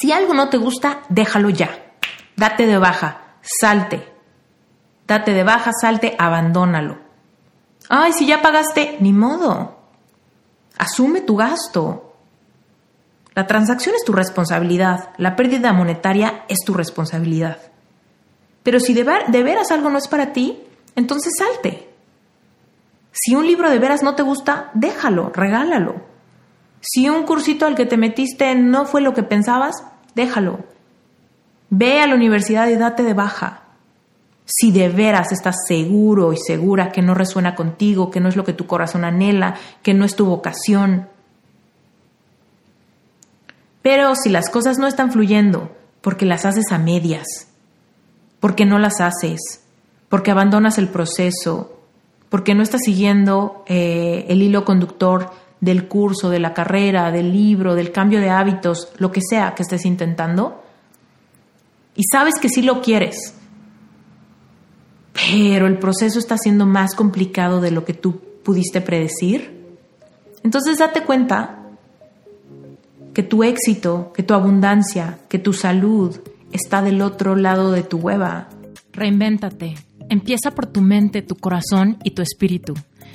Si algo no te gusta, déjalo ya. Date de baja, salte. Date de baja, salte, abandónalo. Ay, si ya pagaste, ni modo. Asume tu gasto. La transacción es tu responsabilidad, la pérdida monetaria es tu responsabilidad. Pero si de, de veras algo no es para ti, entonces salte. Si un libro de veras no te gusta, déjalo, regálalo. Si un cursito al que te metiste no fue lo que pensabas, déjalo. Ve a la universidad y date de baja. Si de veras estás seguro y segura que no resuena contigo, que no es lo que tu corazón anhela, que no es tu vocación. Pero si las cosas no están fluyendo porque las haces a medias, porque no las haces, porque abandonas el proceso, porque no estás siguiendo eh, el hilo conductor del curso, de la carrera, del libro, del cambio de hábitos, lo que sea que estés intentando, y sabes que sí lo quieres, pero el proceso está siendo más complicado de lo que tú pudiste predecir, entonces date cuenta que tu éxito, que tu abundancia, que tu salud está del otro lado de tu hueva. Reinvéntate. Empieza por tu mente, tu corazón y tu espíritu.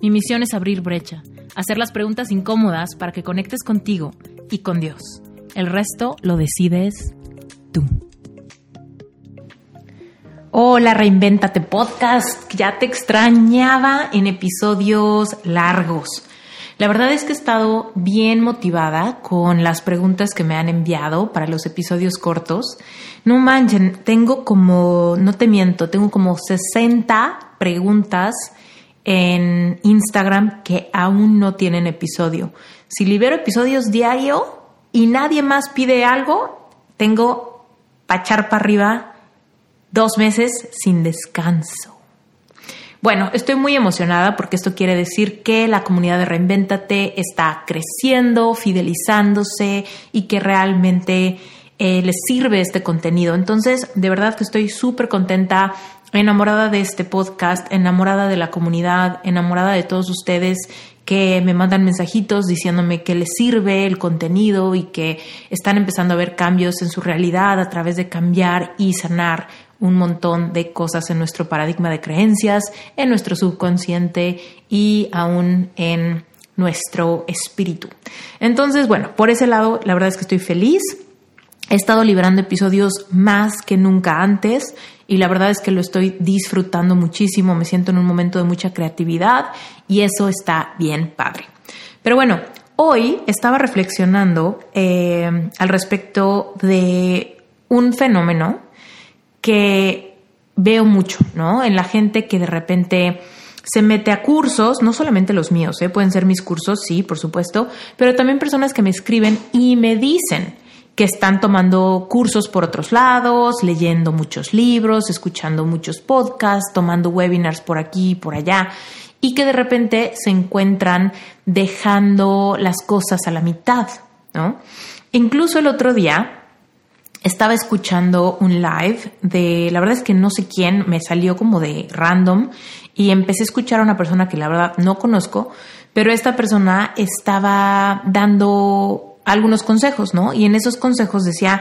Mi misión es abrir brecha, hacer las preguntas incómodas para que conectes contigo y con Dios. El resto lo decides tú. Hola, Reinvéntate Podcast. Ya te extrañaba en episodios largos. La verdad es que he estado bien motivada con las preguntas que me han enviado para los episodios cortos. No manchen, tengo como, no te miento, tengo como 60 preguntas en Instagram que aún no tienen episodio. Si libero episodios diario y nadie más pide algo, tengo pachar para arriba dos meses sin descanso. Bueno, estoy muy emocionada porque esto quiere decir que la comunidad de Reinventate está creciendo, fidelizándose y que realmente eh, les sirve este contenido. Entonces, de verdad que estoy súper contenta enamorada de este podcast, enamorada de la comunidad, enamorada de todos ustedes que me mandan mensajitos diciéndome que les sirve el contenido y que están empezando a ver cambios en su realidad a través de cambiar y sanar un montón de cosas en nuestro paradigma de creencias, en nuestro subconsciente y aún en nuestro espíritu. Entonces, bueno, por ese lado, la verdad es que estoy feliz. He estado liberando episodios más que nunca antes y la verdad es que lo estoy disfrutando muchísimo, me siento en un momento de mucha creatividad y eso está bien padre. Pero bueno, hoy estaba reflexionando eh, al respecto de un fenómeno que veo mucho, ¿no? En la gente que de repente se mete a cursos, no solamente los míos, ¿eh? pueden ser mis cursos, sí, por supuesto, pero también personas que me escriben y me dicen, que están tomando cursos por otros lados, leyendo muchos libros, escuchando muchos podcasts, tomando webinars por aquí y por allá, y que de repente se encuentran dejando las cosas a la mitad, ¿no? Incluso el otro día estaba escuchando un live de, la verdad es que no sé quién, me salió como de random y empecé a escuchar a una persona que la verdad no conozco, pero esta persona estaba dando algunos consejos, ¿no? Y en esos consejos decía,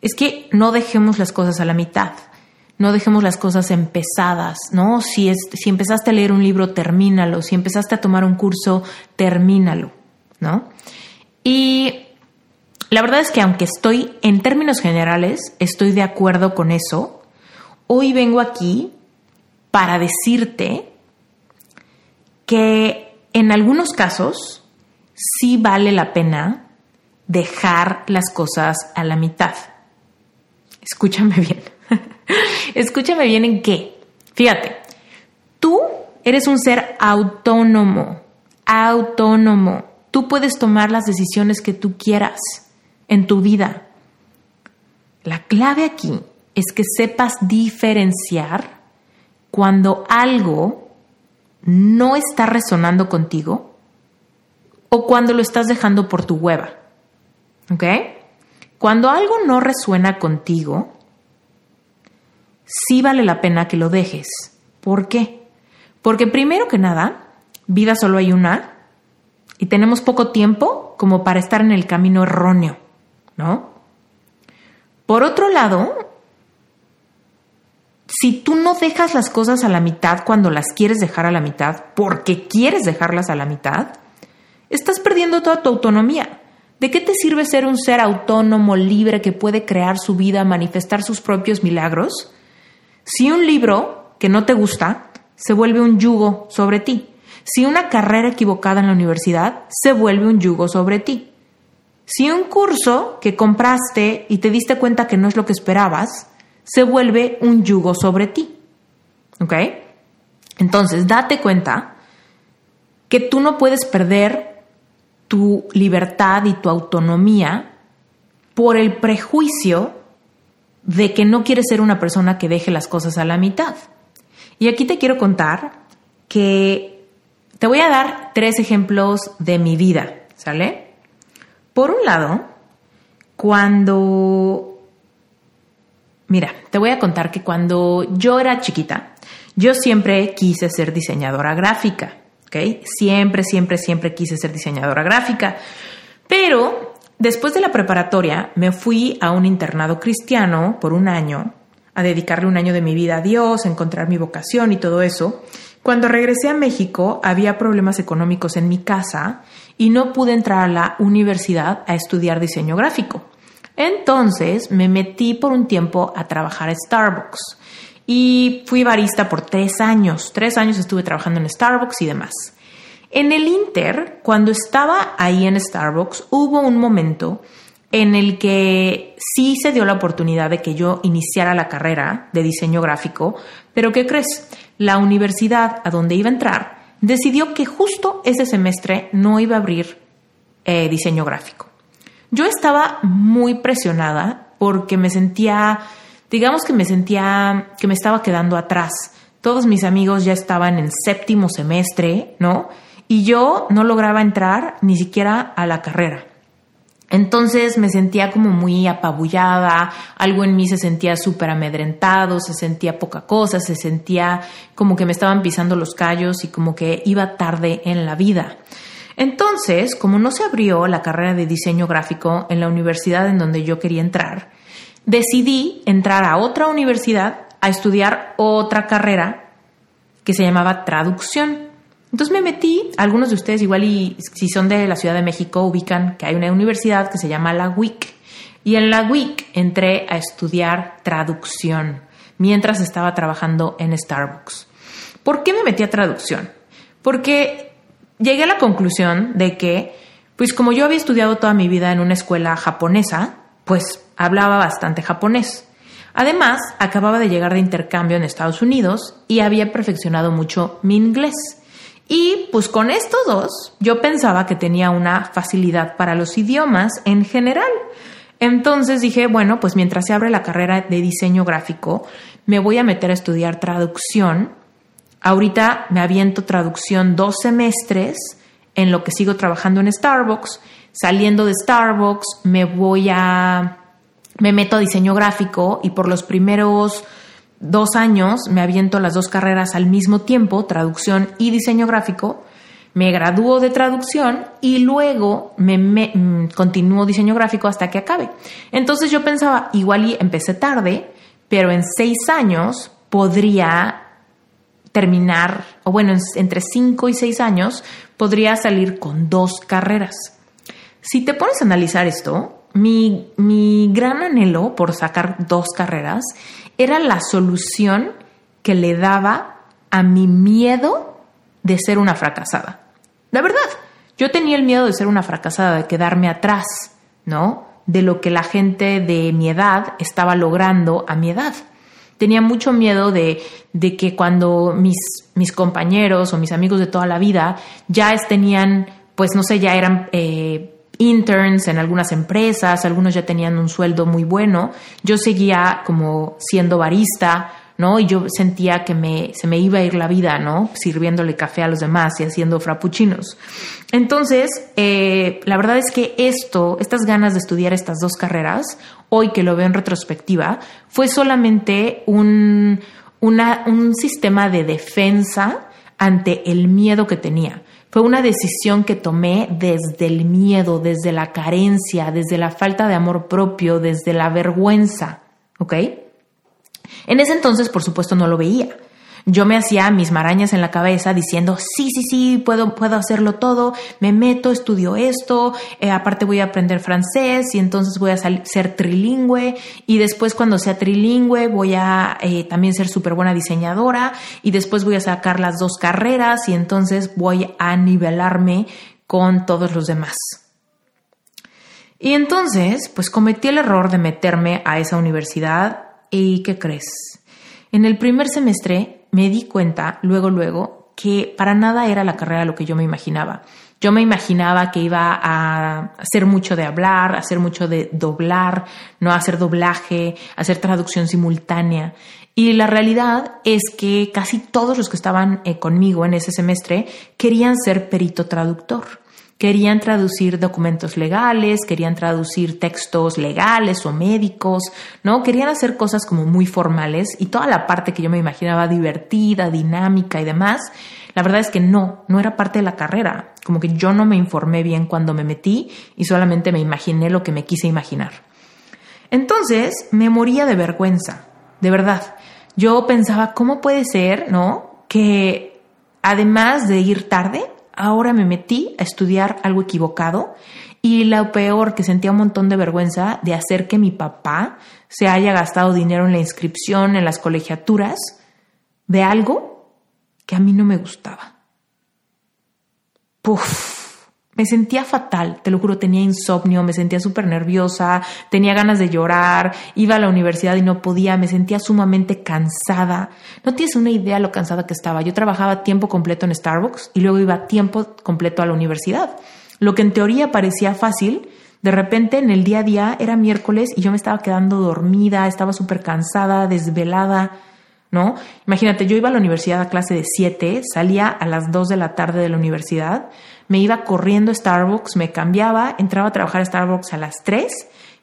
es que no dejemos las cosas a la mitad, no dejemos las cosas empezadas, ¿no? Si, es, si empezaste a leer un libro, termínalo, si empezaste a tomar un curso, termínalo, ¿no? Y la verdad es que aunque estoy, en términos generales, estoy de acuerdo con eso, hoy vengo aquí para decirte que en algunos casos sí vale la pena dejar las cosas a la mitad. Escúchame bien. Escúchame bien en qué. Fíjate, tú eres un ser autónomo, autónomo. Tú puedes tomar las decisiones que tú quieras en tu vida. La clave aquí es que sepas diferenciar cuando algo no está resonando contigo o cuando lo estás dejando por tu hueva. ¿Ok? Cuando algo no resuena contigo, sí vale la pena que lo dejes. ¿Por qué? Porque primero que nada, vida solo hay una y tenemos poco tiempo como para estar en el camino erróneo, ¿no? Por otro lado, si tú no dejas las cosas a la mitad cuando las quieres dejar a la mitad, porque quieres dejarlas a la mitad, estás perdiendo toda tu autonomía. ¿De qué te sirve ser un ser autónomo, libre, que puede crear su vida, manifestar sus propios milagros? Si un libro que no te gusta se vuelve un yugo sobre ti. Si una carrera equivocada en la universidad se vuelve un yugo sobre ti. Si un curso que compraste y te diste cuenta que no es lo que esperabas, se vuelve un yugo sobre ti. ¿Ok? Entonces, date cuenta que tú no puedes perder tu libertad y tu autonomía por el prejuicio de que no quieres ser una persona que deje las cosas a la mitad. Y aquí te quiero contar que te voy a dar tres ejemplos de mi vida, ¿sale? Por un lado, cuando Mira, te voy a contar que cuando yo era chiquita, yo siempre quise ser diseñadora gráfica, Siempre, siempre, siempre quise ser diseñadora gráfica. Pero después de la preparatoria me fui a un internado cristiano por un año, a dedicarle un año de mi vida a Dios, a encontrar mi vocación y todo eso. Cuando regresé a México había problemas económicos en mi casa y no pude entrar a la universidad a estudiar diseño gráfico. Entonces me metí por un tiempo a trabajar a Starbucks y fui barista por tres años. Tres años estuve trabajando en Starbucks y demás. En el Inter, cuando estaba ahí en Starbucks, hubo un momento en el que sí se dio la oportunidad de que yo iniciara la carrera de diseño gráfico, pero ¿qué crees? La universidad a donde iba a entrar decidió que justo ese semestre no iba a abrir eh, diseño gráfico. Yo estaba muy presionada porque me sentía, digamos que me sentía que me estaba quedando atrás. Todos mis amigos ya estaban en séptimo semestre, ¿no? Y yo no lograba entrar ni siquiera a la carrera. Entonces me sentía como muy apabullada, algo en mí se sentía súper amedrentado, se sentía poca cosa, se sentía como que me estaban pisando los callos y como que iba tarde en la vida. Entonces, como no se abrió la carrera de diseño gráfico en la universidad en donde yo quería entrar, decidí entrar a otra universidad a estudiar otra carrera que se llamaba traducción. Entonces me metí, algunos de ustedes igual y si son de la Ciudad de México ubican que hay una universidad que se llama la WIC. Y en la WIC entré a estudiar traducción mientras estaba trabajando en Starbucks. ¿Por qué me metí a traducción? Porque llegué a la conclusión de que, pues como yo había estudiado toda mi vida en una escuela japonesa, pues hablaba bastante japonés. Además, acababa de llegar de intercambio en Estados Unidos y había perfeccionado mucho mi inglés. Y pues con estos dos, yo pensaba que tenía una facilidad para los idiomas en general. Entonces dije, bueno, pues mientras se abre la carrera de diseño gráfico, me voy a meter a estudiar traducción Ahorita me aviento traducción dos semestres en lo que sigo trabajando en Starbucks. Saliendo de Starbucks me voy a... me meto a diseño gráfico y por los primeros dos años me aviento las dos carreras al mismo tiempo, traducción y diseño gráfico. Me gradúo de traducción y luego me, mm, continúo diseño gráfico hasta que acabe. Entonces yo pensaba, igual y empecé tarde, pero en seis años podría terminar, o bueno, entre 5 y 6 años, podría salir con dos carreras. Si te pones a analizar esto, mi, mi gran anhelo por sacar dos carreras era la solución que le daba a mi miedo de ser una fracasada. La verdad, yo tenía el miedo de ser una fracasada, de quedarme atrás, ¿no? De lo que la gente de mi edad estaba logrando a mi edad tenía mucho miedo de, que cuando mis, mis, compañeros o mis amigos de toda la vida ya tenían, pues no sé, ya eran eh, interns en algunas empresas, algunos ya tenían un sueldo muy bueno. Yo seguía como siendo barista, ¿no? Y yo sentía que me, se me iba a ir la vida, ¿no? Sirviéndole café a los demás y haciendo frappuccinos. Entonces, eh, la verdad es que esto, estas ganas de estudiar estas dos carreras, hoy que lo veo en retrospectiva, fue solamente un, un sistema de defensa ante el miedo que tenía. Fue una decisión que tomé desde el miedo, desde la carencia, desde la falta de amor propio, desde la vergüenza, ¿ok? En ese entonces, por supuesto, no lo veía. Yo me hacía mis marañas en la cabeza diciendo, sí, sí, sí, puedo, puedo hacerlo todo, me meto, estudio esto, eh, aparte voy a aprender francés y entonces voy a ser trilingüe y después cuando sea trilingüe voy a eh, también ser súper buena diseñadora y después voy a sacar las dos carreras y entonces voy a nivelarme con todos los demás. Y entonces, pues cometí el error de meterme a esa universidad ¿Y qué crees? En el primer semestre me di cuenta, luego, luego, que para nada era la carrera lo que yo me imaginaba. Yo me imaginaba que iba a hacer mucho de hablar, hacer mucho de doblar, no hacer doblaje, hacer traducción simultánea. Y la realidad es que casi todos los que estaban eh, conmigo en ese semestre querían ser perito traductor. Querían traducir documentos legales, querían traducir textos legales o médicos, ¿no? Querían hacer cosas como muy formales y toda la parte que yo me imaginaba divertida, dinámica y demás, la verdad es que no, no era parte de la carrera. Como que yo no me informé bien cuando me metí y solamente me imaginé lo que me quise imaginar. Entonces me moría de vergüenza, de verdad. Yo pensaba, ¿cómo puede ser, no? Que además de ir tarde, ahora me metí a estudiar algo equivocado y lo peor que sentía un montón de vergüenza de hacer que mi papá se haya gastado dinero en la inscripción, en las colegiaturas, de algo que a mí no me gustaba. Puf. Me sentía fatal, te lo juro, tenía insomnio, me sentía súper nerviosa, tenía ganas de llorar, iba a la universidad y no podía, me sentía sumamente cansada. No tienes una idea lo cansada que estaba. Yo trabajaba tiempo completo en Starbucks y luego iba tiempo completo a la universidad. Lo que en teoría parecía fácil, de repente en el día a día era miércoles y yo me estaba quedando dormida, estaba súper cansada, desvelada. ¿No? Imagínate, yo iba a la universidad a clase de 7, salía a las 2 de la tarde de la universidad, me iba corriendo a Starbucks, me cambiaba, entraba a trabajar a Starbucks a las 3,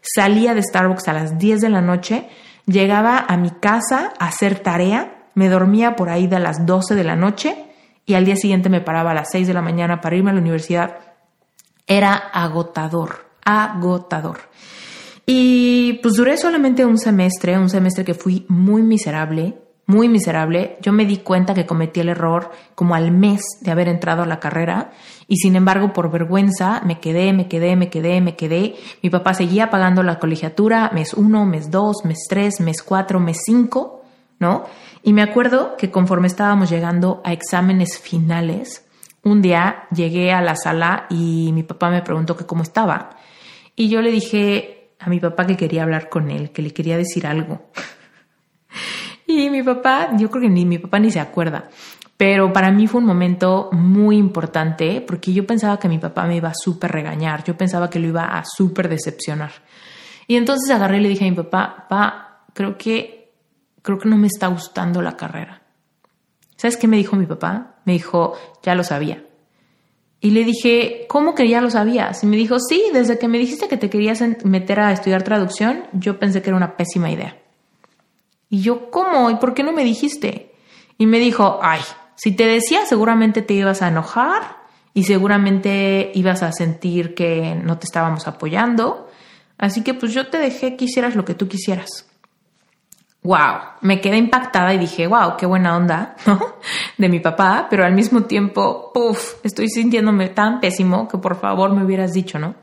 salía de Starbucks a las 10 de la noche, llegaba a mi casa a hacer tarea, me dormía por ahí de las 12 de la noche y al día siguiente me paraba a las 6 de la mañana para irme a la universidad. Era agotador, agotador. Y pues duré solamente un semestre, un semestre que fui muy miserable, muy miserable. Yo me di cuenta que cometí el error como al mes de haber entrado a la carrera y sin embargo por vergüenza me quedé, me quedé, me quedé, me quedé. Mi papá seguía pagando la colegiatura mes uno, mes dos, mes tres, mes cuatro, mes cinco, ¿no? Y me acuerdo que conforme estábamos llegando a exámenes finales, un día llegué a la sala y mi papá me preguntó que cómo estaba. Y yo le dije a mi papá que quería hablar con él, que le quería decir algo. Y mi papá, yo creo que ni mi papá ni se acuerda, pero para mí fue un momento muy importante porque yo pensaba que mi papá me iba a súper regañar, yo pensaba que lo iba a súper decepcionar. Y entonces agarré y le dije a mi papá, papá, creo que, creo que no me está gustando la carrera. ¿Sabes qué me dijo mi papá? Me dijo, ya lo sabía. Y le dije, ¿cómo que ya lo sabías? Y me dijo, sí, desde que me dijiste que te querías meter a estudiar traducción, yo pensé que era una pésima idea. Y yo, ¿cómo? ¿Y por qué no me dijiste? Y me dijo, ay, si te decía seguramente te ibas a enojar y seguramente ibas a sentir que no te estábamos apoyando. Así que pues yo te dejé que hicieras lo que tú quisieras. Wow, me quedé impactada y dije, wow, qué buena onda, ¿no? De mi papá, pero al mismo tiempo, uff, estoy sintiéndome tan pésimo que por favor me hubieras dicho, ¿no?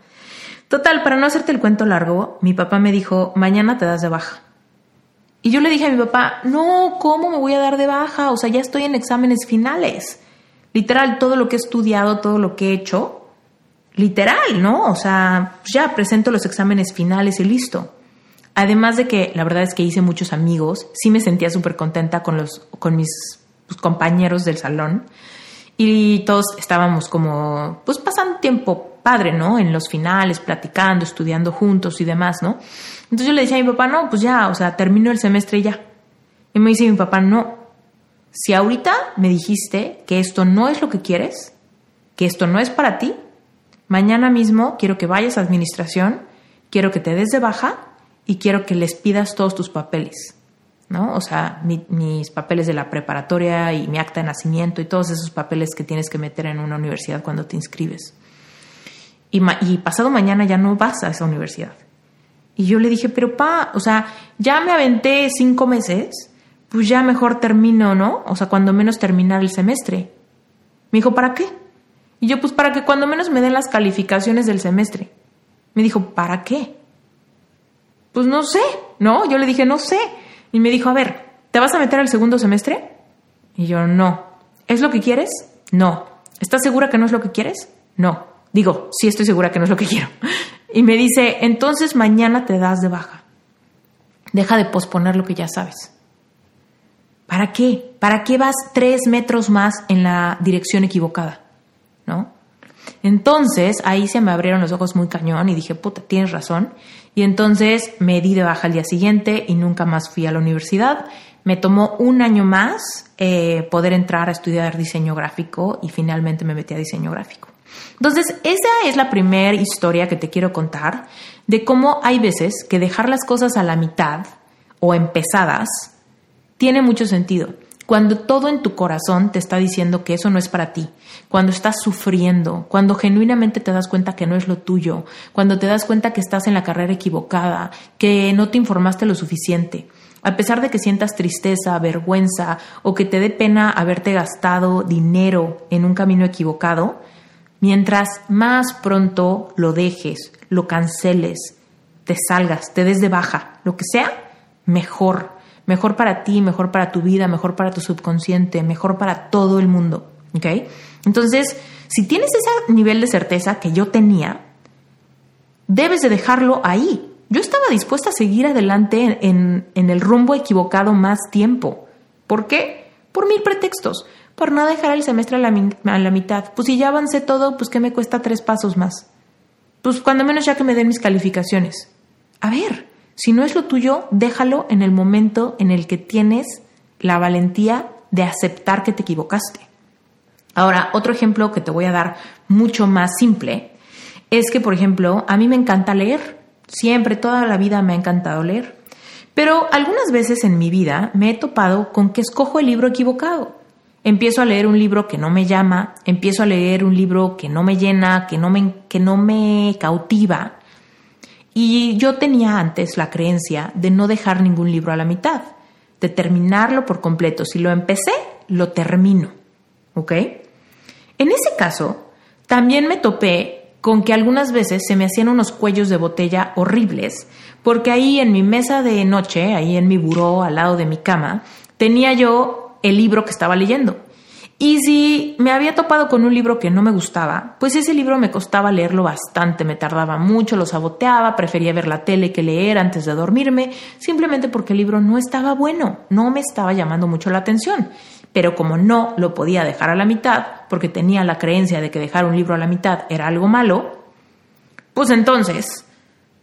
Total, para no hacerte el cuento largo, mi papá me dijo, mañana te das de baja. Y yo le dije a mi papá, no, ¿cómo me voy a dar de baja? O sea, ya estoy en exámenes finales. Literal, todo lo que he estudiado, todo lo que he hecho, literal, ¿no? O sea, ya presento los exámenes finales y listo. Además de que la verdad es que hice muchos amigos, sí me sentía súper contenta con, los, con mis pues, compañeros del salón y todos estábamos como, pues pasando tiempo padre, ¿no? En los finales, platicando, estudiando juntos y demás, ¿no? Entonces yo le decía a mi papá, no, pues ya, o sea, termino el semestre y ya. Y me dice mi papá, no, si ahorita me dijiste que esto no es lo que quieres, que esto no es para ti, mañana mismo quiero que vayas a administración, quiero que te des de baja y quiero que les pidas todos tus papeles, ¿no? O sea, mis papeles de la preparatoria y mi acta de nacimiento y todos esos papeles que tienes que meter en una universidad cuando te inscribes. Y, pasado mañana ya no vas a esa universidad. Y yo le dije, pero pa, o sea, ya me aventé cinco meses pues ya mejor termino, ¿no? O sea, cuando menos terminar el semestre. Me dijo, ¿para qué? Y yo, pues para que cuando menos me den las calificaciones del semestre. Me dijo, ¿para qué? Pues no sé, ¿no? Yo le dije, no sé. Y me dijo, a ver, ¿te vas a meter al segundo semestre? Y yo, no. ¿Es lo que quieres? No. ¿Estás segura que no es lo que quieres? No. Digo, sí estoy segura que no es lo que quiero. Y me dice, entonces mañana te das de baja. Deja de posponer lo que ya sabes. ¿Para qué? ¿Para qué vas tres metros más en la dirección equivocada? ¿No? Entonces ahí se me abrieron los ojos muy cañón y dije, puta, tienes razón. Y entonces me di de baja al día siguiente y nunca más fui a la universidad. Me tomó un año más eh, poder entrar a estudiar diseño gráfico y finalmente me metí a diseño gráfico. Entonces, esa es la primera historia que te quiero contar de cómo hay veces que dejar las cosas a la mitad o empezadas tiene mucho sentido. Cuando todo en tu corazón te está diciendo que eso no es para ti, cuando estás sufriendo, cuando genuinamente te das cuenta que no es lo tuyo, cuando te das cuenta que estás en la carrera equivocada, que no te informaste lo suficiente, a pesar de que sientas tristeza, vergüenza o que te dé pena haberte gastado dinero en un camino equivocado, mientras más pronto lo dejes, lo canceles, te salgas, te des de baja, lo que sea, mejor mejor para ti, mejor para tu vida, mejor para tu subconsciente, mejor para todo el mundo. ¿Ok? Entonces, si tienes ese nivel de certeza que yo tenía, debes de dejarlo ahí. Yo estaba dispuesta a seguir adelante en, el rumbo equivocado más tiempo. ¿Por qué? Por mil pretextos. Por no dejar el semestre a la, a la mitad. Pues si ya avancé todo, pues ¿qué me cuesta tres pasos más? Pues cuando menos ya que me den mis calificaciones. A ver, si no es lo tuyo, déjalo en el momento en el que tienes la valentía de aceptar que te equivocaste. Ahora, otro ejemplo que te voy a dar mucho más simple es que, por ejemplo, a mí me encanta leer. Siempre, toda la vida me ha encantado leer. Pero algunas veces en mi vida me he topado con que escojo el libro equivocado. Empiezo a leer un libro que no me llama, empiezo a leer un libro que no me llena, que no me, que no me cautiva, y yo tenía antes la creencia de no dejar ningún libro a la mitad, de terminarlo por completo. Si lo empecé, lo termino. ¿Ok? En ese caso, también me topé con que algunas veces se me hacían unos cuellos de botella horribles, porque ahí en mi mesa de noche, ahí en mi buró, al lado de mi cama, tenía yo el libro que estaba leyendo. Y si me había topado con un libro que no me gustaba, pues ese libro me costaba leerlo bastante, me tardaba mucho, lo saboteaba, prefería ver la tele que leer antes de dormirme, simplemente porque el libro no estaba bueno, no me estaba llamando mucho la atención. Pero como no lo podía dejar a la mitad, porque tenía la creencia de que dejar un libro a la mitad era algo malo, pues entonces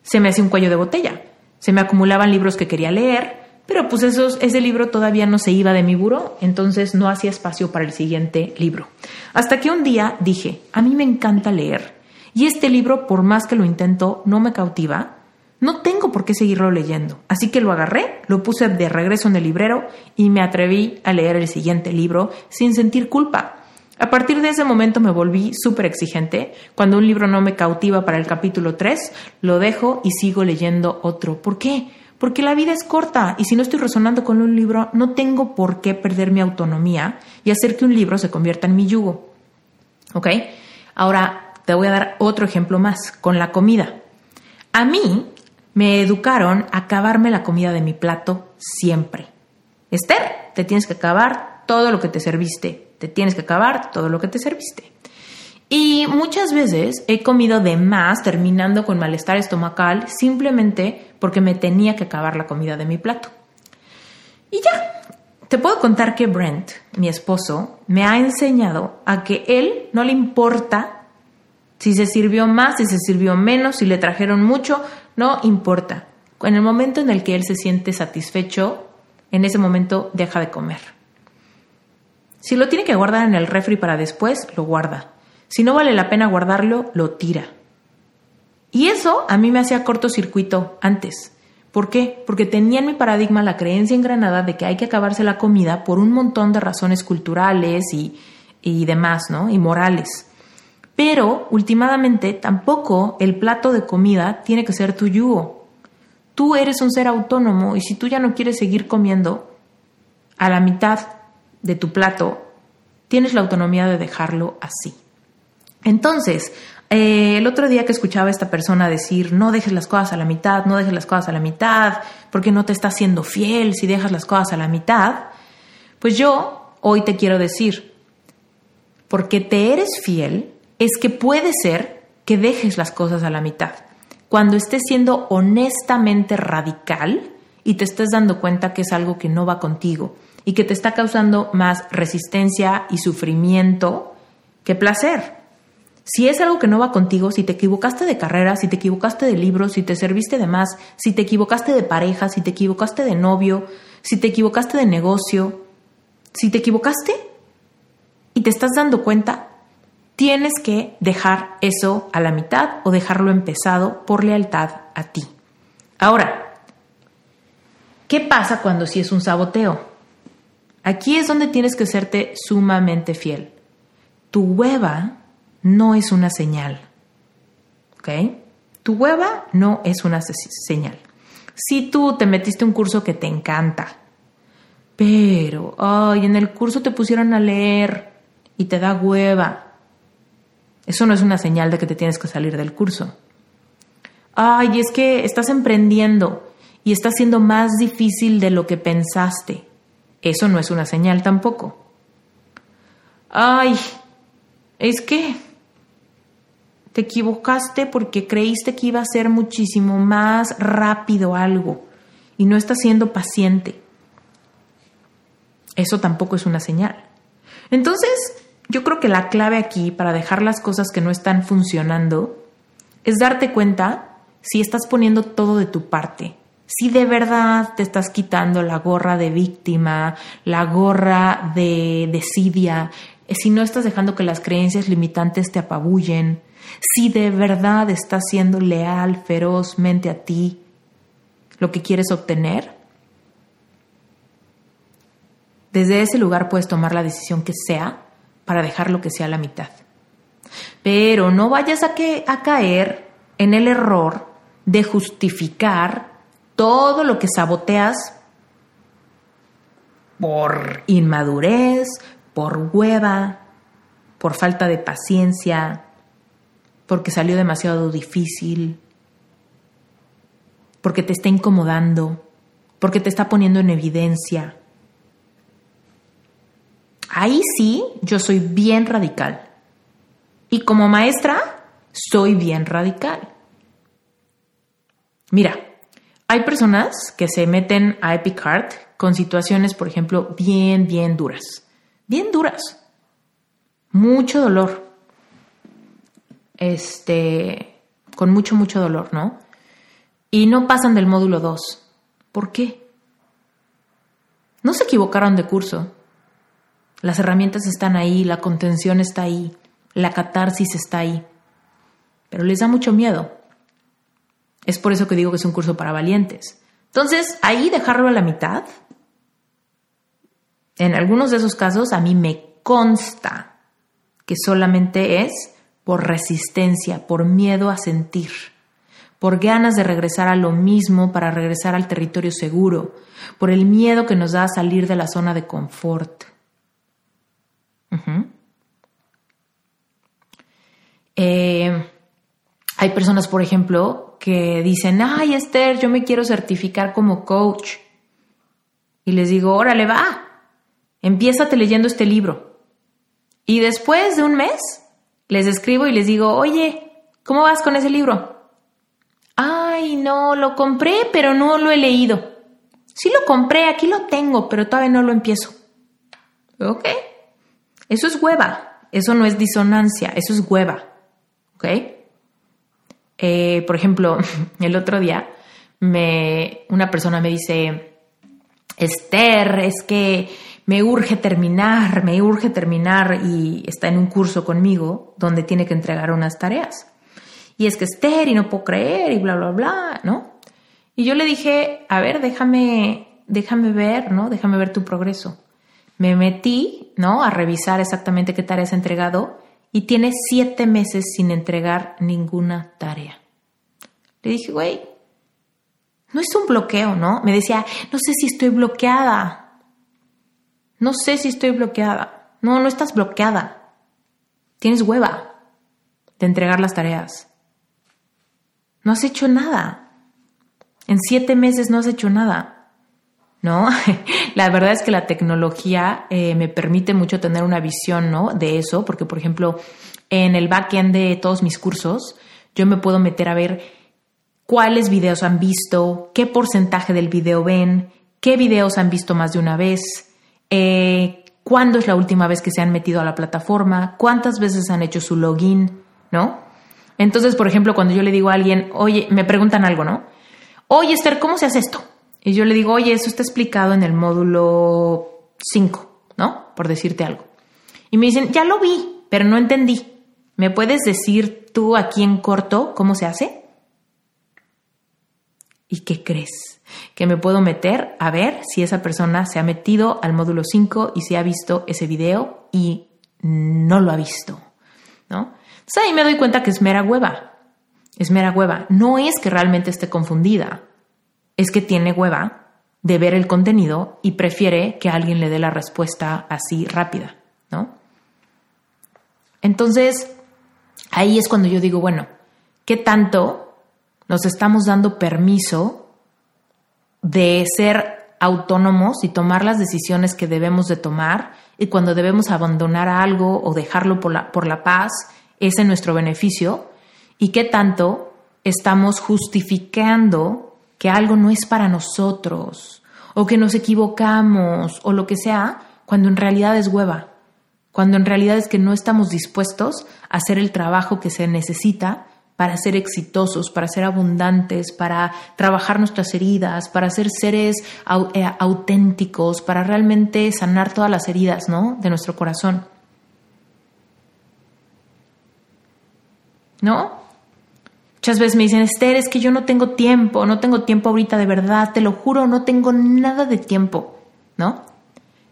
se me hacía un cuello de botella. Se me acumulaban libros que quería leer, pero pues esos, ese libro todavía no se iba de mi buró, entonces no hacía espacio para el siguiente libro. Hasta que un día dije, a mí me encanta leer, y este libro, por más que lo intento, no me cautiva, no tengo por qué seguirlo leyendo. Así que lo agarré, lo puse de regreso en el librero y me atreví a leer el siguiente libro sin sentir culpa. A partir de ese momento me volví súper exigente. Cuando un libro no me cautiva para el capítulo 3, lo dejo y sigo leyendo otro. ¿Por qué? Porque la vida es corta y si no estoy resonando con un libro, no tengo por qué perder mi autonomía y hacer que un libro se convierta en mi yugo. ¿Ok? Ahora te voy a dar otro ejemplo más, con la comida. A mí me educaron a acabarme la comida de mi plato siempre. Esther, te tienes que acabar todo lo que te serviste. Te tienes que acabar todo lo que te serviste. Y muchas veces he comido de más terminando con malestar estomacal simplemente porque me tenía que acabar la comida de mi plato. Y ya, te puedo contar que Brent, mi esposo, me ha enseñado a que él no le importa Si se sirvió más, si se sirvió menos, si le trajeron mucho, no importa. En el momento en el que él se siente satisfecho, en ese momento deja de comer. Si lo tiene que guardar en el refri para después, lo guarda. Si no vale la pena guardarlo, lo tira. Y eso a mí me hacía cortocircuito antes. ¿Por qué? Porque tenía en mi paradigma la creencia engranada de que hay que acabarse la comida por un montón de razones culturales y, y demás, ¿no? Y morales. Pero, últimamente, tampoco el plato de comida tiene que ser tu yugo. Tú eres un ser autónomo y si tú ya no quieres seguir comiendo a la mitad de tu plato, tienes la autonomía de dejarlo así. Entonces, eh, el otro día que escuchaba a esta persona decir, no dejes las cosas a la mitad, no dejes las cosas a la mitad, porque no te estás siendo fiel si dejas las cosas a la mitad, pues yo hoy te quiero decir, porque te eres fiel, es que puede ser que dejes las cosas a la mitad. Cuando estés siendo honestamente radical y te estés dando cuenta que es algo que no va contigo y que te está causando más resistencia y sufrimiento que placer. Si es algo que no va contigo, si te equivocaste de carrera, si te equivocaste de libros, si te serviste de más, si te equivocaste de pareja, si te equivocaste de novio, si te equivocaste de negocio, si te equivocaste y te estás dando cuenta, tienes que dejar eso a la mitad o dejarlo empezado por lealtad a ti. Ahora, ¿qué pasa cuando si es un saboteo? Aquí es donde tienes que serte sumamente fiel. Tu hueva no es una señal. ¿Ok? Tu hueva no es una señal. Si tú te metiste un curso que te encanta, pero, ay, en el curso te pusieron a leer y te da hueva, eso no es una señal de que te tienes que salir del curso. Ay, es que estás emprendiendo y está siendo más difícil de lo que pensaste. Eso no es una señal tampoco. Ay, es que te equivocaste porque creíste que iba a ser muchísimo más rápido algo y no estás siendo paciente. Eso tampoco es una señal. Entonces, yo creo que la clave aquí para dejar las cosas que no están funcionando es darte cuenta si estás poniendo todo de tu parte. Si de verdad te estás quitando la gorra de víctima, la gorra de desidia, si no estás dejando que las creencias limitantes te apabullen, si de verdad estás siendo leal ferozmente a ti, lo que quieres obtener, desde ese lugar puedes tomar la decisión que sea para dejar lo que sea la mitad. Pero no vayas a, a caer en el error de justificar todo lo que saboteas por inmadurez, por hueva, por falta de paciencia, porque salió demasiado difícil, porque te está incomodando, porque te está poniendo en evidencia. Ahí sí, yo soy bien radical. Y como maestra, soy bien radical. Mira, hay personas que se meten a Epic Heart con situaciones, por ejemplo, bien, bien duras. Bien duras. Mucho dolor. Este, con mucho, mucho dolor, ¿no? Y no pasan del módulo 2. ¿Por qué? No se equivocaron de curso. Las herramientas están ahí, la contención está ahí, la catarsis está ahí, pero les da mucho miedo. Es por eso que digo que es un curso para valientes. Entonces, ahí dejarlo a la mitad, en algunos de esos casos a mí me consta que solamente es por resistencia, por miedo a sentir, por ganas de regresar a lo mismo para regresar al territorio seguro, por el miedo que nos da a salir de la zona de confort. Eh, hay personas, por ejemplo, que dicen, ay Esther, yo me quiero certificar como coach. Y les digo, órale, va, empiézate leyendo este libro. Y después de un mes, les escribo y les digo, oye, ¿cómo vas con ese libro? Ay, no, lo compré, pero no lo he leído. Sí lo compré, aquí lo tengo, pero todavía no lo empiezo. Ok. Eso es hueva, eso no es disonancia, eso es hueva. ¿ok? Eh, por ejemplo, el otro día me, una persona me dice, Esther, es que me urge terminar, me urge terminar y está en un curso conmigo donde tiene que entregar unas tareas. Y es que Esther y no puedo creer y bla, bla, bla, ¿no? Y yo le dije, a ver, déjame, déjame ver, ¿no? Déjame ver tu progreso. Me metí, ¿no? A revisar exactamente qué tareas ha entregado y tiene siete meses sin entregar ninguna tarea. Le dije, güey, no es un bloqueo, ¿no? Me decía, no sé si estoy bloqueada. No sé si estoy bloqueada. No, no estás bloqueada. Tienes hueva de entregar las tareas. No has hecho nada. En siete meses no has hecho nada. ¿No? la verdad es que la tecnología eh, me permite mucho tener una visión, ¿no? De eso, porque, por ejemplo, en el backend de todos mis cursos, yo me puedo meter a ver cuáles videos han visto, qué porcentaje del video ven, qué videos han visto más de una vez, eh, cuándo es la última vez que se han metido a la plataforma, cuántas veces han hecho su login, ¿no? Entonces, por ejemplo, cuando yo le digo a alguien, oye, me preguntan algo, ¿no? Oye, Esther, ¿cómo se hace esto? Y yo le digo, oye, eso está explicado en el módulo 5, ¿no? Por decirte algo. Y me dicen, ya lo vi, pero no entendí. ¿Me puedes decir tú aquí en corto cómo se hace? ¿Y qué crees? Que me puedo meter a ver si esa persona se ha metido al módulo 5 y si ha visto ese video y no lo ha visto, ¿no? Entonces ahí me doy cuenta que es mera hueva. Es mera hueva. No es que realmente esté confundida. Es que tiene hueva de ver el contenido y prefiere que alguien le dé la respuesta así rápida, ¿no? Entonces, ahí es cuando yo digo, bueno, ¿qué tanto nos estamos dando permiso de ser autónomos y tomar las decisiones que debemos de tomar. Y cuando debemos abandonar algo o dejarlo por la, por la paz es en nuestro beneficio. Y qué tanto estamos justificando que algo no es para nosotros o que nos equivocamos o lo que sea cuando en realidad es hueva, cuando en realidad es que no estamos dispuestos a hacer el trabajo que se necesita para ser exitosos, para ser abundantes, para trabajar nuestras heridas, para ser seres eh, auténticos, para realmente sanar todas las heridas, ¿no? De nuestro corazón. ¿No? Muchas veces me dicen, Esther, es que yo no tengo tiempo, no tengo tiempo ahorita de verdad, te lo juro, no tengo nada de tiempo, ¿no?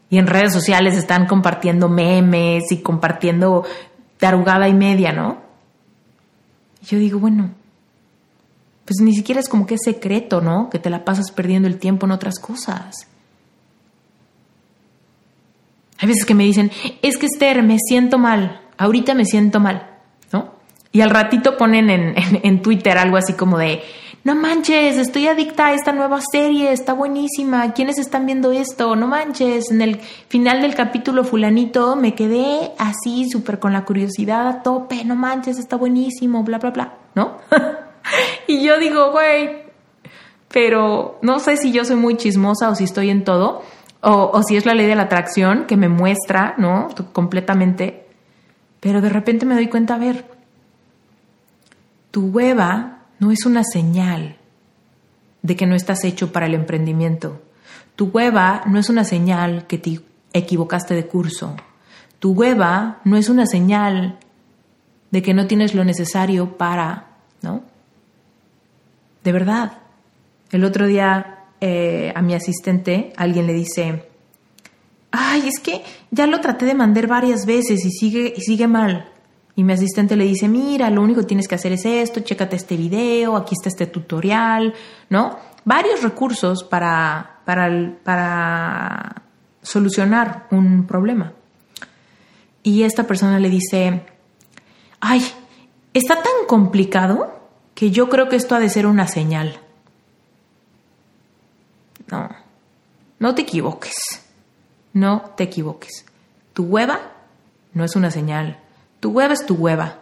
Y en redes sociales están compartiendo memes y compartiendo tarugada y media, ¿no? Y yo digo, bueno, pues ni siquiera es como que es secreto, ¿no? Que te la pasas perdiendo el tiempo en otras cosas. Hay veces que me dicen, es que Esther, me siento mal, ahorita me siento mal, ¿no? Y al ratito ponen en, en Twitter algo así como de, no manches, estoy adicta a esta nueva serie, está buenísima, ¿quiénes están viendo esto? No manches, en el final del capítulo fulanito me quedé así súper con la curiosidad a tope, no manches, está buenísimo, bla, bla, bla, ¿no? y yo digo, güey, pero no sé si yo soy muy chismosa o si estoy en todo, o, si es la ley de la atracción que me muestra, ¿no? Completamente, pero de repente me doy cuenta, a ver, tu hueva no es una señal de que no estás hecho para el emprendimiento. Tu hueva no es una señal que te equivocaste de curso. Tu hueva no es una señal de que no tienes lo necesario para, ¿no? De verdad. El otro día eh, a mi asistente alguien le dice, ay, es que ya lo traté de mandar varias veces y sigue, y sigue mal. Y mi asistente le dice, mira, lo único que tienes que hacer es esto, chécate este video, aquí está este tutorial, ¿no? Varios recursos para, para, para solucionar un problema. Y esta persona le dice, ay, está tan complicado que yo creo que esto ha de ser una señal. No, no te equivoques, no te equivoques. Tu hueva no es una señal tu hueva es tu hueva.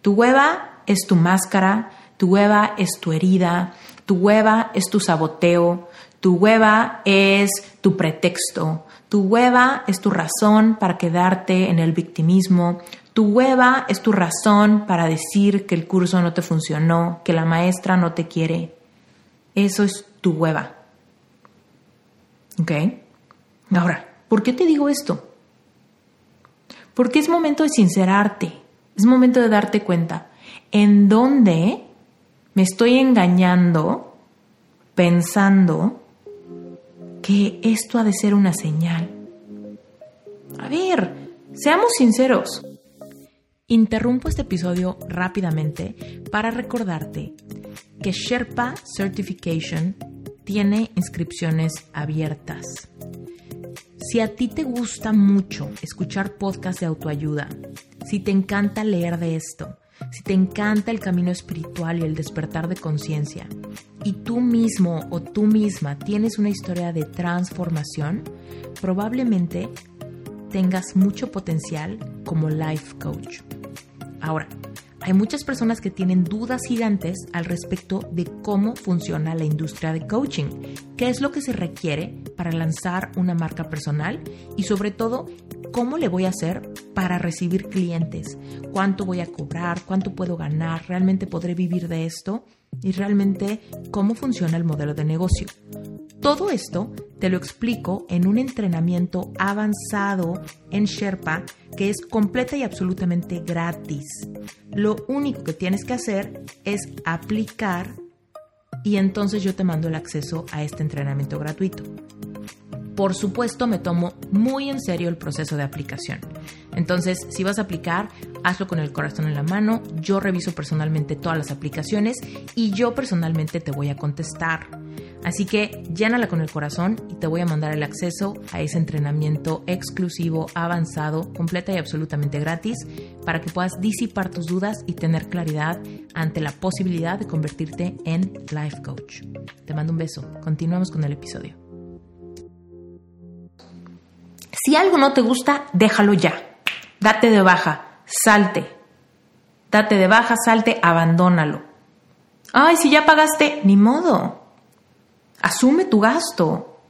Tu hueva es tu máscara, tu hueva es tu herida, tu hueva es tu saboteo, tu hueva es tu pretexto, tu hueva es tu razón para quedarte en el victimismo, Tu hueva es tu razón para decir que el curso no te funcionó, que la maestra no te quiere. Eso es tu hueva. ¿Ok? Ahora, ¿por qué te digo esto? Porque es momento de sincerarte, es momento de darte cuenta en dónde me estoy engañando pensando que esto ha de ser una señal. A ver, seamos sinceros. Interrumpo este episodio rápidamente para recordarte que Sherpa Certification tiene inscripciones abiertas. Si a ti te gusta mucho escuchar podcasts de autoayuda, si te encanta leer de esto, si te encanta el camino espiritual y el despertar de conciencia, y tú mismo o tú misma tienes una historia de transformación, probablemente tengas mucho potencial como life coach. Ahora, hay muchas personas que tienen dudas gigantes al respecto de cómo funciona la industria de coaching, qué es lo que se requiere para lanzar una marca personal y sobre todo cómo le voy a hacer para recibir clientes, cuánto voy a cobrar, cuánto puedo ganar, realmente podré vivir de esto y realmente cómo funciona el modelo de negocio. Todo esto te lo explico en un entrenamiento avanzado en Sherpa que es completa y absolutamente gratis. Lo único que tienes que hacer es aplicar y entonces yo te mando el acceso a este entrenamiento gratuito. Por supuesto, me tomo muy en serio el proceso de aplicación. Entonces, si vas a aplicar, hazlo con el corazón en la mano. Yo reviso personalmente todas las aplicaciones y yo personalmente te voy a contestar. Así que llénala con el corazón y te voy a mandar el acceso a ese entrenamiento exclusivo, avanzado, completa y absolutamente gratis para que puedas disipar tus dudas y tener claridad ante la posibilidad de convertirte en life coach. Te mando un beso. Continuamos con el episodio. Si algo no te gusta, déjalo ya. Date de baja, salte. Date de baja, salte, abandónalo. Ay, si ya pagaste, ni modo. Asume tu gasto.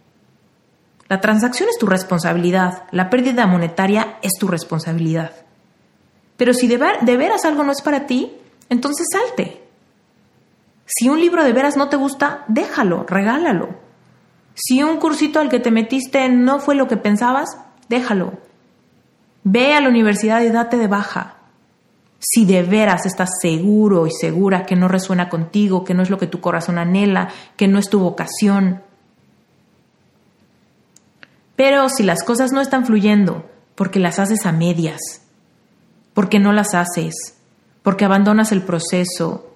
La transacción es tu responsabilidad, la pérdida monetaria es tu responsabilidad. Pero si de, veras algo no es para ti, entonces salte. Si un libro de veras no te gusta, déjalo, regálalo. Si un cursito al que te metiste no fue lo que pensabas, déjalo. Ve a la universidad y date de baja. Si de veras estás seguro y segura que no resuena contigo, que no es lo que tu corazón anhela, que no es tu vocación. Pero si las cosas no están fluyendo, porque las haces a medias, porque no las haces, porque abandonas el proceso,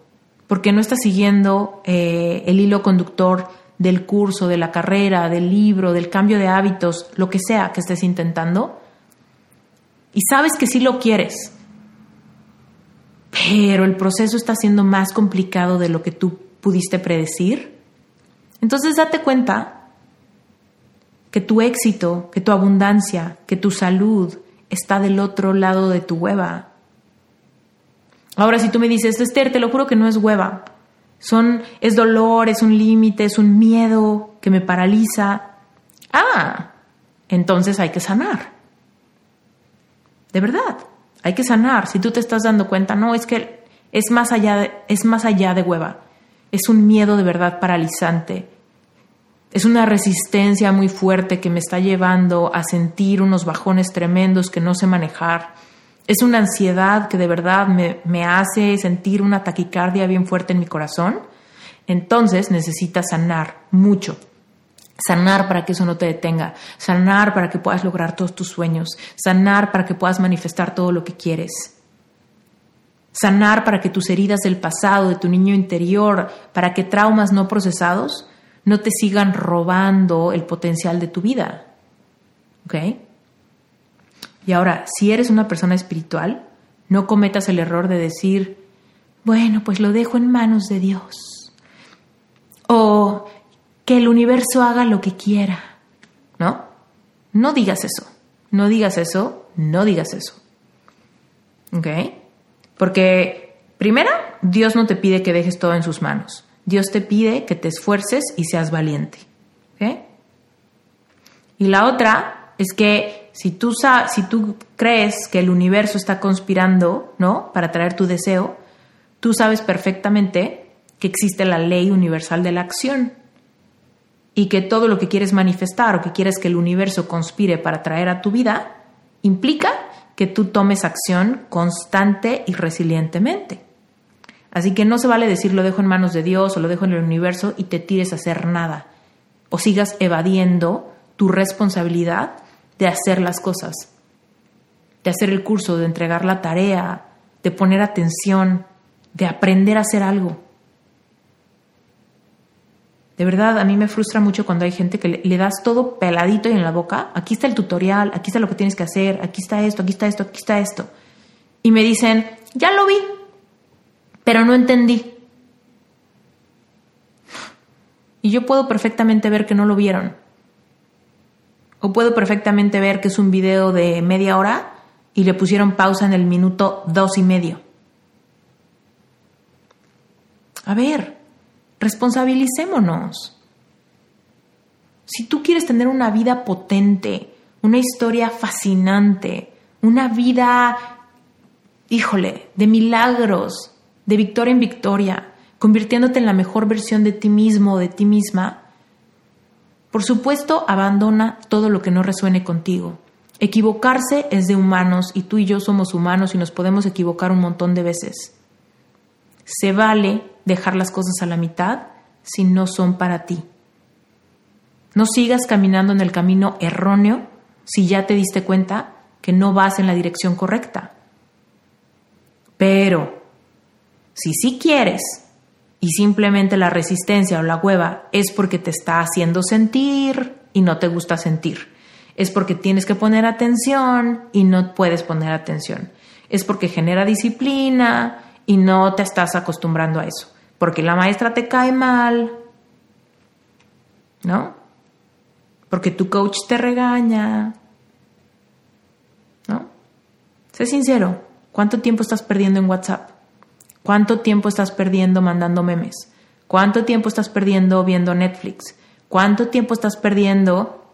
porque no estás siguiendo eh, el hilo conductor del curso, de la carrera, del libro, del cambio de hábitos, lo que sea que estés intentando, y sabes que sí lo quieres, pero el proceso está siendo más complicado de lo que tú pudiste predecir, entonces date cuenta que tu éxito, que tu abundancia, que tu salud está del otro lado de tu hueva. Ahora, si tú me dices, Esther, te lo juro que no es hueva, son, es dolor, es un límite, es un miedo que me paraliza. Ah, entonces hay que sanar. De verdad, hay que sanar. Si tú te estás dando cuenta, no, es que es más allá de, es más allá de hueva. Es un miedo de verdad paralizante. Es una resistencia muy fuerte que me está llevando a sentir unos bajones tremendos que no sé manejar es una ansiedad que de verdad me, hace sentir una taquicardia bien fuerte en mi corazón. Entonces necesitas sanar mucho. Sanar para que eso no te detenga. Sanar para que puedas lograr todos tus sueños. Sanar para que puedas manifestar todo lo que quieres. Sanar para que tus heridas del pasado, de tu niño interior, para que traumas no procesados no te sigan robando el potencial de tu vida. ¿Ok? Y ahora, si eres una persona espiritual, no cometas el error de decir, bueno, pues lo dejo en manos de Dios. O que el universo haga lo que quiera. ¿No? No digas eso. No digas eso. No digas eso. ¿Ok? Porque, primera, Dios no te pide que dejes todo en sus manos. Dios te pide que te esfuerces y seas valiente. ¿Ok? Y la otra es que si tú, si tú crees que el universo está conspirando, ¿no? Para traer tu deseo, tú sabes perfectamente que existe la ley universal de la acción y que todo lo que quieres manifestar o que quieres que el universo conspire para traer a tu vida implica que tú tomes acción constante y resilientemente. Así que no se vale decir lo dejo en manos de Dios o lo dejo en el universo y te tires a hacer nada o sigas evadiendo tu responsabilidad de hacer las cosas, de hacer el curso, de entregar la tarea, de poner atención, de aprender a hacer algo. De verdad, a mí me frustra mucho cuando hay gente que le, das todo peladito y en la boca. Aquí está el tutorial, aquí está lo que tienes que hacer, aquí está esto, aquí está esto, aquí está esto. Y me dicen, ya lo vi, pero no entendí. Y yo puedo perfectamente ver que no lo vieron. O puedo perfectamente ver que es un video de media hora y le pusieron pausa en el minuto dos y medio. A ver, responsabilicémonos. Si tú quieres tener una vida potente, una historia fascinante, una vida, híjole, de milagros, de victoria en victoria, convirtiéndote en la mejor versión de ti mismo o de ti misma, por supuesto, abandona todo lo que no resuene contigo. Equivocarse es de humanos y tú y yo somos humanos y nos podemos equivocar un montón de veces. Se vale dejar las cosas a la mitad si no son para ti. No sigas caminando en el camino erróneo si ya te diste cuenta que no vas en la dirección correcta. Pero, si sí quieres y simplemente la resistencia o la hueva es porque te está haciendo sentir y no te gusta sentir. Es porque tienes que poner atención y no puedes poner atención. Es porque genera disciplina y no te estás acostumbrando a eso. Porque la maestra te cae mal, ¿no? Porque tu coach te regaña, ¿no? Sé sincero, ¿cuánto tiempo estás perdiendo en WhatsApp? ¿Cuánto tiempo estás perdiendo mandando memes? ¿Cuánto tiempo estás perdiendo viendo Netflix? ¿Cuánto tiempo estás perdiendo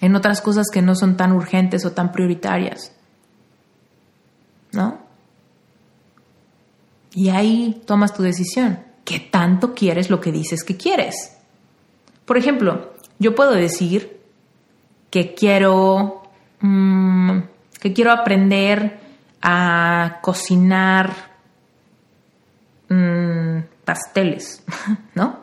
en otras cosas que no son tan urgentes o tan prioritarias? ¿No? Y ahí tomas tu decisión. ¿Qué tanto quieres lo que dices que quieres? Por ejemplo, yo puedo decir que quiero, mm, que quiero aprender a cocinar Mm, pasteles, ¿no?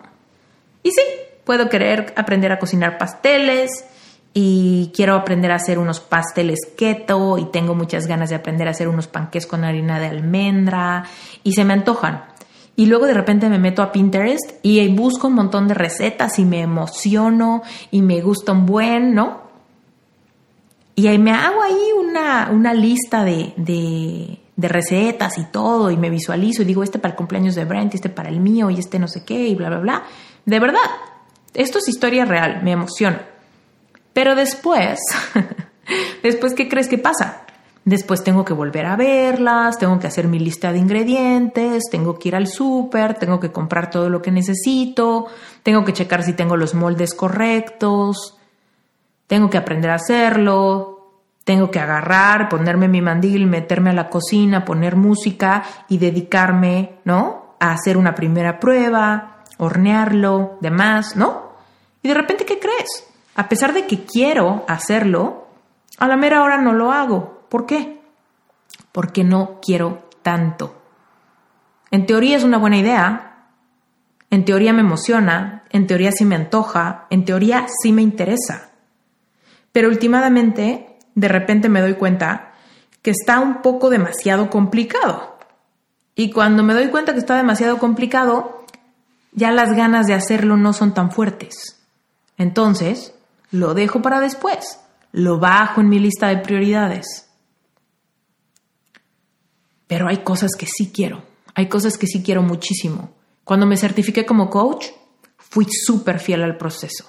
Y sí, puedo querer aprender a cocinar pasteles y quiero aprender a hacer unos pasteles keto y tengo muchas ganas de aprender a hacer unos panques con harina de almendra y se me antojan. Y luego de repente me meto a Pinterest y busco un montón de recetas y me emociono y me gusta un buen, ¿no? Y ahí me hago ahí una, una lista de, de recetas y todo, y me visualizo y digo, este para el cumpleaños de Brent, este para el mío, y este no sé qué, y bla, bla, bla. De verdad, esto es historia real, me emociona. Pero después, después, ¿qué crees que pasa? Después tengo que volver a verlas, tengo que hacer mi lista de ingredientes, tengo que ir al súper, tengo que comprar todo lo que necesito, tengo que checar si tengo los moldes correctos, tengo que aprender a hacerlo, tengo que agarrar, ponerme mi mandil, meterme a la cocina, poner música y dedicarme, ¿no? A hacer una primera prueba, hornearlo, demás, ¿no? Y de repente, ¿qué crees? A pesar de que quiero hacerlo, a la mera hora no lo hago. ¿Por qué? Porque no quiero tanto. En teoría es una buena idea, en teoría me emociona, en teoría sí me antoja, en teoría sí me interesa. Pero últimamente de repente me doy cuenta que está un poco demasiado complicado. Y cuando me doy cuenta que está demasiado complicado, ya las ganas de hacerlo no son tan fuertes. Entonces, lo dejo para después, lo bajo en mi lista de prioridades. Pero hay cosas que sí quiero, hay cosas que sí quiero muchísimo. Cuando me certifiqué como coach, fui súper fiel al proceso.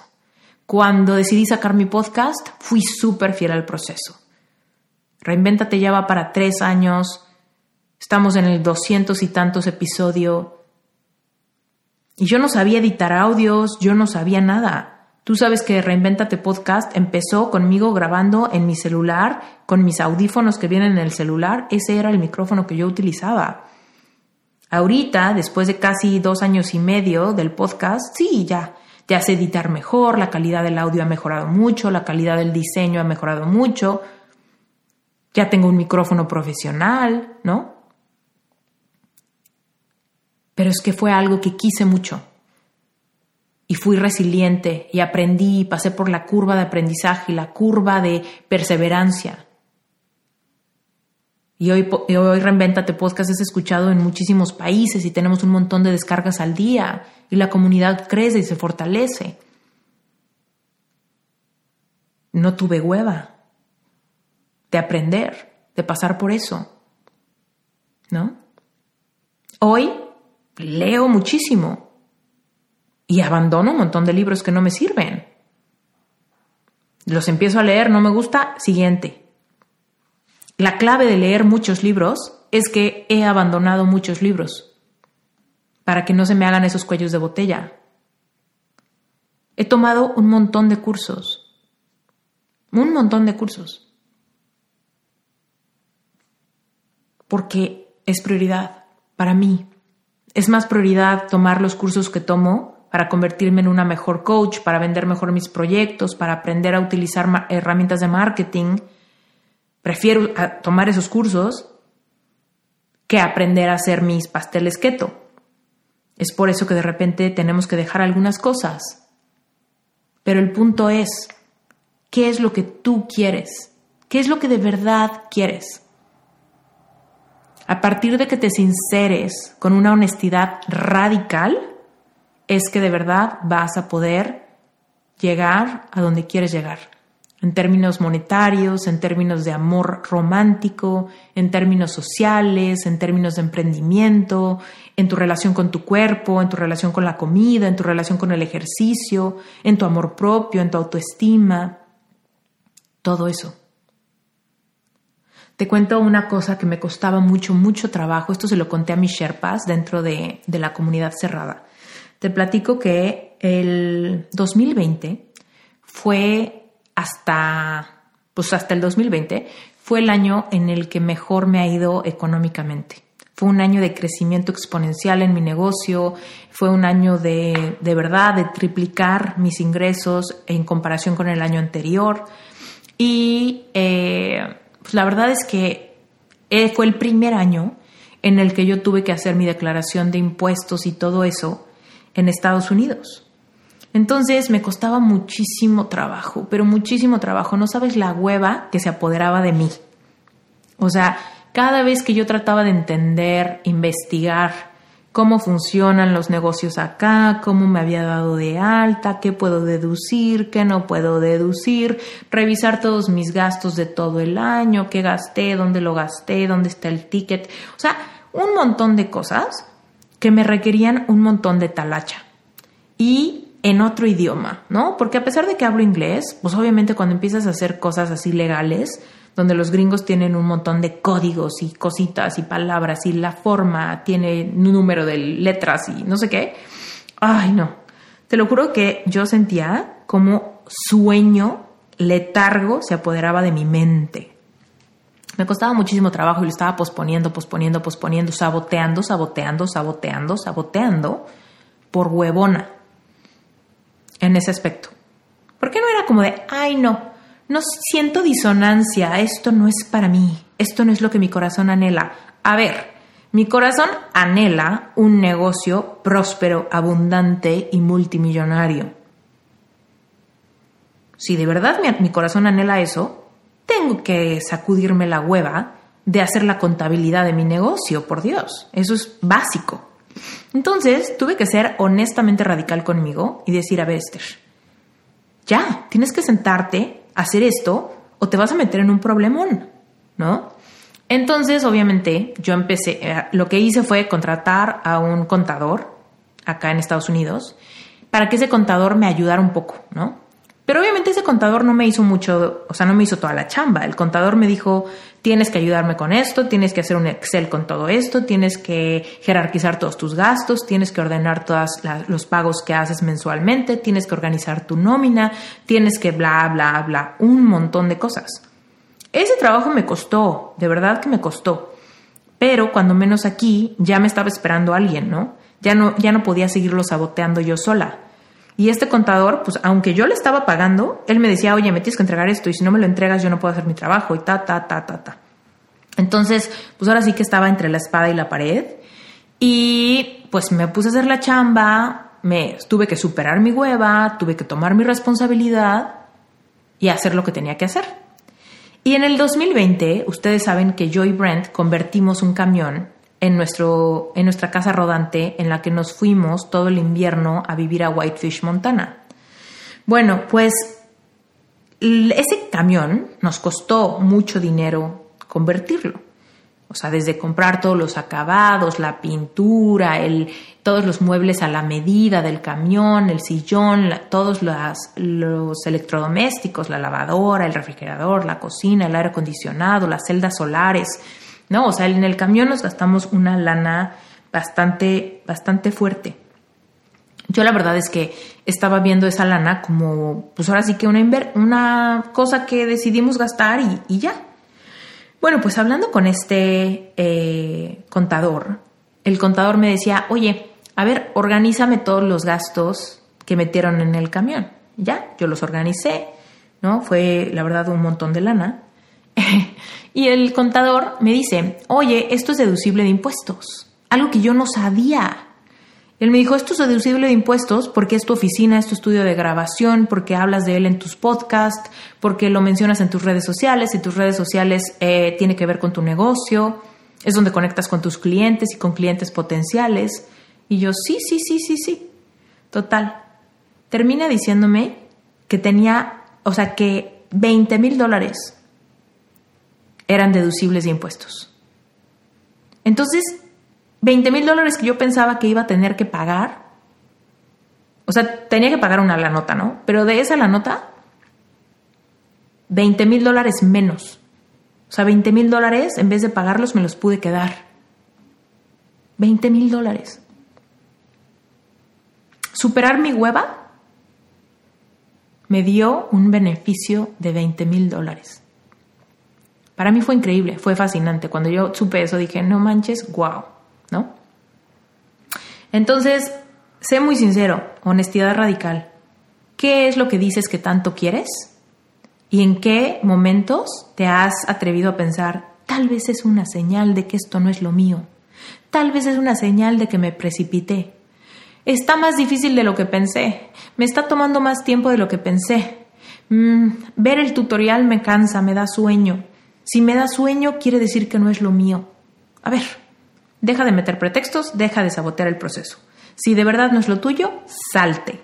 Cuando decidí sacar mi podcast, fui súper fiel al proceso. Reinvéntate ya va para tres años. Estamos en el doscientos y tantos episodio. Y yo no sabía editar audios, yo no sabía nada. Tú sabes que Reinventate Podcast empezó conmigo grabando en mi celular, con mis audífonos que vienen en el celular. Ese era el micrófono que yo utilizaba. Ahorita, después de casi dos años y medio del podcast, sí, ya, ya sé editar mejor, la calidad del audio ha mejorado mucho, la calidad del diseño ha mejorado mucho, ya tengo un micrófono profesional, ¿no? Pero es que fue algo que quise mucho. Y fui resiliente y aprendí y pasé por la curva de aprendizaje y la curva de perseverancia. Y hoy, hoy Reinventate Podcast es escuchado en muchísimos países y tenemos un montón de descargas al día y la comunidad crece y se fortalece. No tuve hueva de aprender, de pasar por eso. ¿No? Hoy leo muchísimo y abandono un montón de libros que no me sirven. Los empiezo a leer, no me gusta, siguiente. La clave de leer muchos libros es que he abandonado muchos libros para que no se me hagan esos cuellos de botella. He tomado un montón de cursos, un montón de cursos, porque es prioridad para mí. Es más prioridad tomar los cursos que tomo para convertirme en una mejor coach, para vender mejor mis proyectos, para aprender a utilizar herramientas de marketing Prefiero tomar esos cursos que aprender a hacer mis pasteles keto. Es por eso que de repente tenemos que dejar algunas cosas. Pero el punto es, ¿qué es lo que tú quieres? ¿Qué es lo que de verdad quieres? A partir de que te sinceres con una honestidad radical, es que de verdad vas a poder llegar a donde quieres llegar en términos monetarios, en términos de amor romántico, en términos sociales, en términos de emprendimiento, en tu relación con tu cuerpo, en tu relación con la comida, en tu relación con el ejercicio, en tu amor propio, en tu autoestima, todo eso. Te cuento una cosa que me costaba mucho, mucho trabajo. Esto se lo conté a mis Sherpas dentro de, de la comunidad cerrada. Te platico que el 2020 fue hasta, pues hasta el 2020 fue el año en el que mejor me ha ido económicamente. Fue un año de crecimiento exponencial en mi negocio, fue un año de, de verdad, de triplicar mis ingresos en comparación con el año anterior. Y eh, pues la verdad es que eh, fue el primer año en el que yo tuve que hacer mi declaración de impuestos y todo eso en Estados Unidos. Entonces me costaba muchísimo trabajo, pero muchísimo trabajo. No sabes la hueva que se apoderaba de mí. O sea, cada vez que yo trataba de entender, investigar cómo funcionan los negocios acá, cómo me había dado de alta, qué puedo deducir, qué no puedo deducir, revisar todos mis gastos de todo el año, qué gasté, dónde lo gasté, dónde está el ticket. O sea, un montón de cosas que me requerían un montón de talacha. Y en otro idioma, ¿no? Porque a pesar de que hablo inglés, pues obviamente cuando empiezas a hacer cosas así legales, donde los gringos tienen un montón de códigos y cositas y palabras y la forma tiene un número de letras y no sé qué, ay no, te lo juro que yo sentía como sueño, letargo se apoderaba de mi mente. Me costaba muchísimo trabajo y lo estaba posponiendo, posponiendo, posponiendo, saboteando, saboteando, saboteando, saboteando por huevona en ese aspecto. ¿Por qué no era como de, ay no, no siento disonancia, esto no es para mí, esto no es lo que mi corazón anhela? A ver, mi corazón anhela un negocio próspero, abundante y multimillonario. Si de verdad mi, mi corazón anhela eso, tengo que sacudirme la hueva de hacer la contabilidad de mi negocio, por Dios. Eso es básico. Entonces tuve que ser honestamente radical conmigo y decir, a ver, Esther, ya, tienes que sentarte, hacer esto o te vas a meter en un problemón, ¿no? Entonces, obviamente, yo empecé, eh, lo que hice fue contratar a un contador acá en Estados Unidos para que ese contador me ayudara un poco, ¿no? Pero obviamente ese contador no me hizo mucho, o sea, no me hizo toda la chamba. El contador me dijo, tienes que ayudarme con esto, tienes que hacer un Excel con todo esto, tienes que jerarquizar todos tus gastos, tienes que ordenar todos los pagos que haces mensualmente, tienes que organizar tu nómina, tienes que bla, bla, bla, un montón de cosas. Ese trabajo me costó, de verdad que me costó. Pero cuando menos aquí ya me estaba esperando alguien, ¿no? Ya no, ya no podía seguirlo saboteando yo sola. Y este contador, pues aunque yo le estaba pagando, él me decía, oye, me tienes que entregar esto y si no me lo entregas yo no puedo hacer mi trabajo y ta, ta, ta, ta, ta. Entonces, pues ahora sí que estaba entre la espada y la pared y pues me puse a hacer la chamba, me tuve que superar mi hueva, tuve que tomar mi responsabilidad y hacer lo que tenía que hacer. Y en el 2020, ustedes saben que yo y Brent convertimos un camión en, nuestro, en nuestra casa rodante en la que nos fuimos todo el invierno a vivir a Whitefish, Montana. Bueno, pues ese camión nos costó mucho dinero convertirlo. O sea, desde comprar todos los acabados, la pintura, el, todos los muebles a la medida del camión, el sillón, todos los electrodomésticos, la lavadora, el refrigerador, la cocina, el aire acondicionado, las celdas solares, ¿no? O sea, en el camión nos gastamos una lana bastante, bastante fuerte. Yo la verdad es que estaba viendo esa lana como, pues ahora sí que una, una cosa que decidimos gastar y, ya. Bueno, pues hablando con este eh, contador, el contador me decía, oye, a ver, organízame todos los gastos que metieron en el camión. Ya, yo los organicé, ¿no? Fue la verdad un montón de lana. y el contador me dice, oye, esto es deducible de impuestos, algo que yo no sabía. Él me dijo, esto es deducible de impuestos porque es tu oficina, es tu estudio de grabación, porque hablas de él en tus podcasts, porque lo mencionas en tus redes sociales y tus redes sociales eh, tiene que ver con tu negocio, es donde conectas con tus clientes y con clientes potenciales. Y yo, sí, sí, sí, sí, sí. Total. Termina diciéndome que tenía, o sea, que 20 mil dólares eran deducibles de impuestos. Entonces, 20 mil dólares que yo pensaba que iba a tener que pagar, o sea, tenía que pagar una la nota, ¿no? Pero de esa la nota, 20 mil dólares menos. O sea, 20 mil dólares, en vez de pagarlos, me los pude quedar. 20 mil dólares. Superar mi hueva me dio un beneficio de 20 mil dólares. Para mí fue increíble, fue fascinante. Cuando yo supe eso dije, no manches, wow, ¿no? Entonces, sé muy sincero, honestidad radical. ¿Qué es lo que dices que tanto quieres? ¿Y en qué momentos te has atrevido a pensar, tal vez es una señal de que esto no es lo mío? Tal vez es una señal de que me precipité. Está más difícil de lo que pensé. Me está tomando más tiempo de lo que pensé. Mm, ver el tutorial me cansa, me da sueño. Si me da sueño, quiere decir que no es lo mío. A ver, deja de meter pretextos, deja de sabotear el proceso. Si de verdad no es lo tuyo, salte.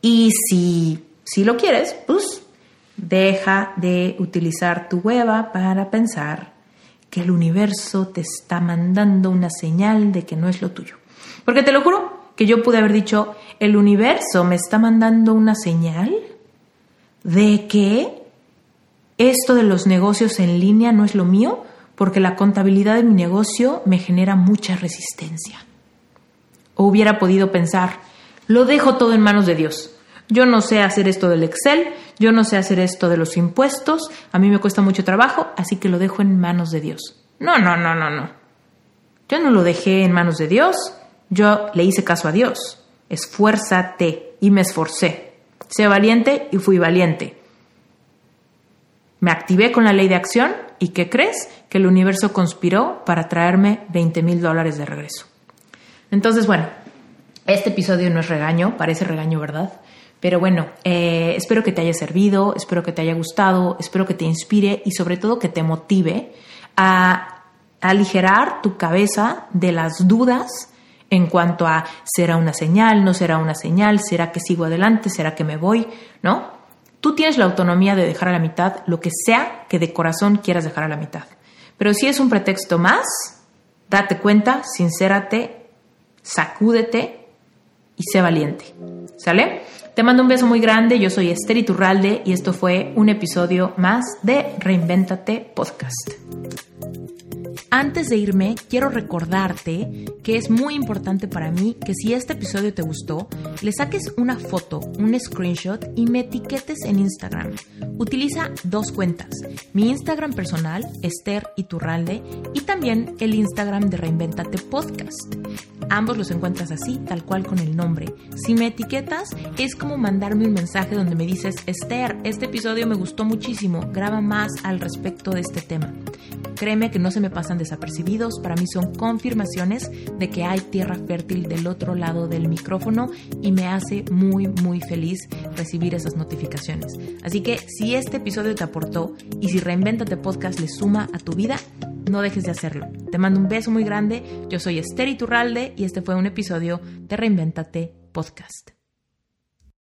Y si, si lo quieres, pues deja de utilizar tu hueva para pensar que el universo te está mandando una señal de que no es lo tuyo. Porque te lo juro que yo pude haber dicho, el universo me está mandando una señal de que esto de los negocios en línea no es lo mío porque la contabilidad de mi negocio me genera mucha resistencia. O hubiera podido pensar, lo dejo todo en manos de Dios. Yo no sé hacer esto del Excel, yo no sé hacer esto de los impuestos, a mí me cuesta mucho trabajo, así que lo dejo en manos de Dios. No, no, no, no, no. Yo no lo dejé en manos de Dios, yo le hice caso a Dios. Esfuérzate y me esforcé. Sé valiente y fui valiente. Me activé con la ley de acción y ¿qué crees? Que el universo conspiró para traerme 20 mil dólares de regreso. Entonces, bueno, este episodio no es regaño, parece regaño, ¿verdad? Pero bueno, eh, espero que te haya servido, espero que te haya gustado, espero que te inspire y sobre todo que te motive a aligerar tu cabeza de las dudas en cuanto a será una señal, no será una señal, será que sigo adelante, será que me voy, ¿no? Tú tienes la autonomía de dejar a la mitad lo que sea que de corazón quieras dejar a la mitad. Pero si es un pretexto más, date cuenta, sincérate, sacúdete y sé valiente. ¿Sale? Te mando un beso muy grande, yo soy Esther Iturralde y esto fue un episodio más de Reinvéntate Podcast. Antes de irme, quiero recordarte que es muy importante para mí que si este episodio te gustó, le saques una foto, un screenshot y me etiquetes en Instagram. Utiliza dos cuentas, mi Instagram personal, Esther Iturralde, y también el Instagram de Reinventate Podcast. Ambos los encuentras así, tal cual con el nombre. Si me etiquetas, es como mandarme un mensaje donde me dices, Esther, este episodio me gustó muchísimo, graba más al respecto de este tema. Créeme que no se me desapercibidos, para mí son confirmaciones de que hay tierra fértil del otro lado del micrófono y me hace muy muy feliz recibir esas notificaciones. Así que si este episodio te aportó y si Reinventate Podcast le suma a tu vida, no dejes de hacerlo. Te mando un beso muy grande, yo soy Esther Iturralde y este fue un episodio de Reinventate Podcast.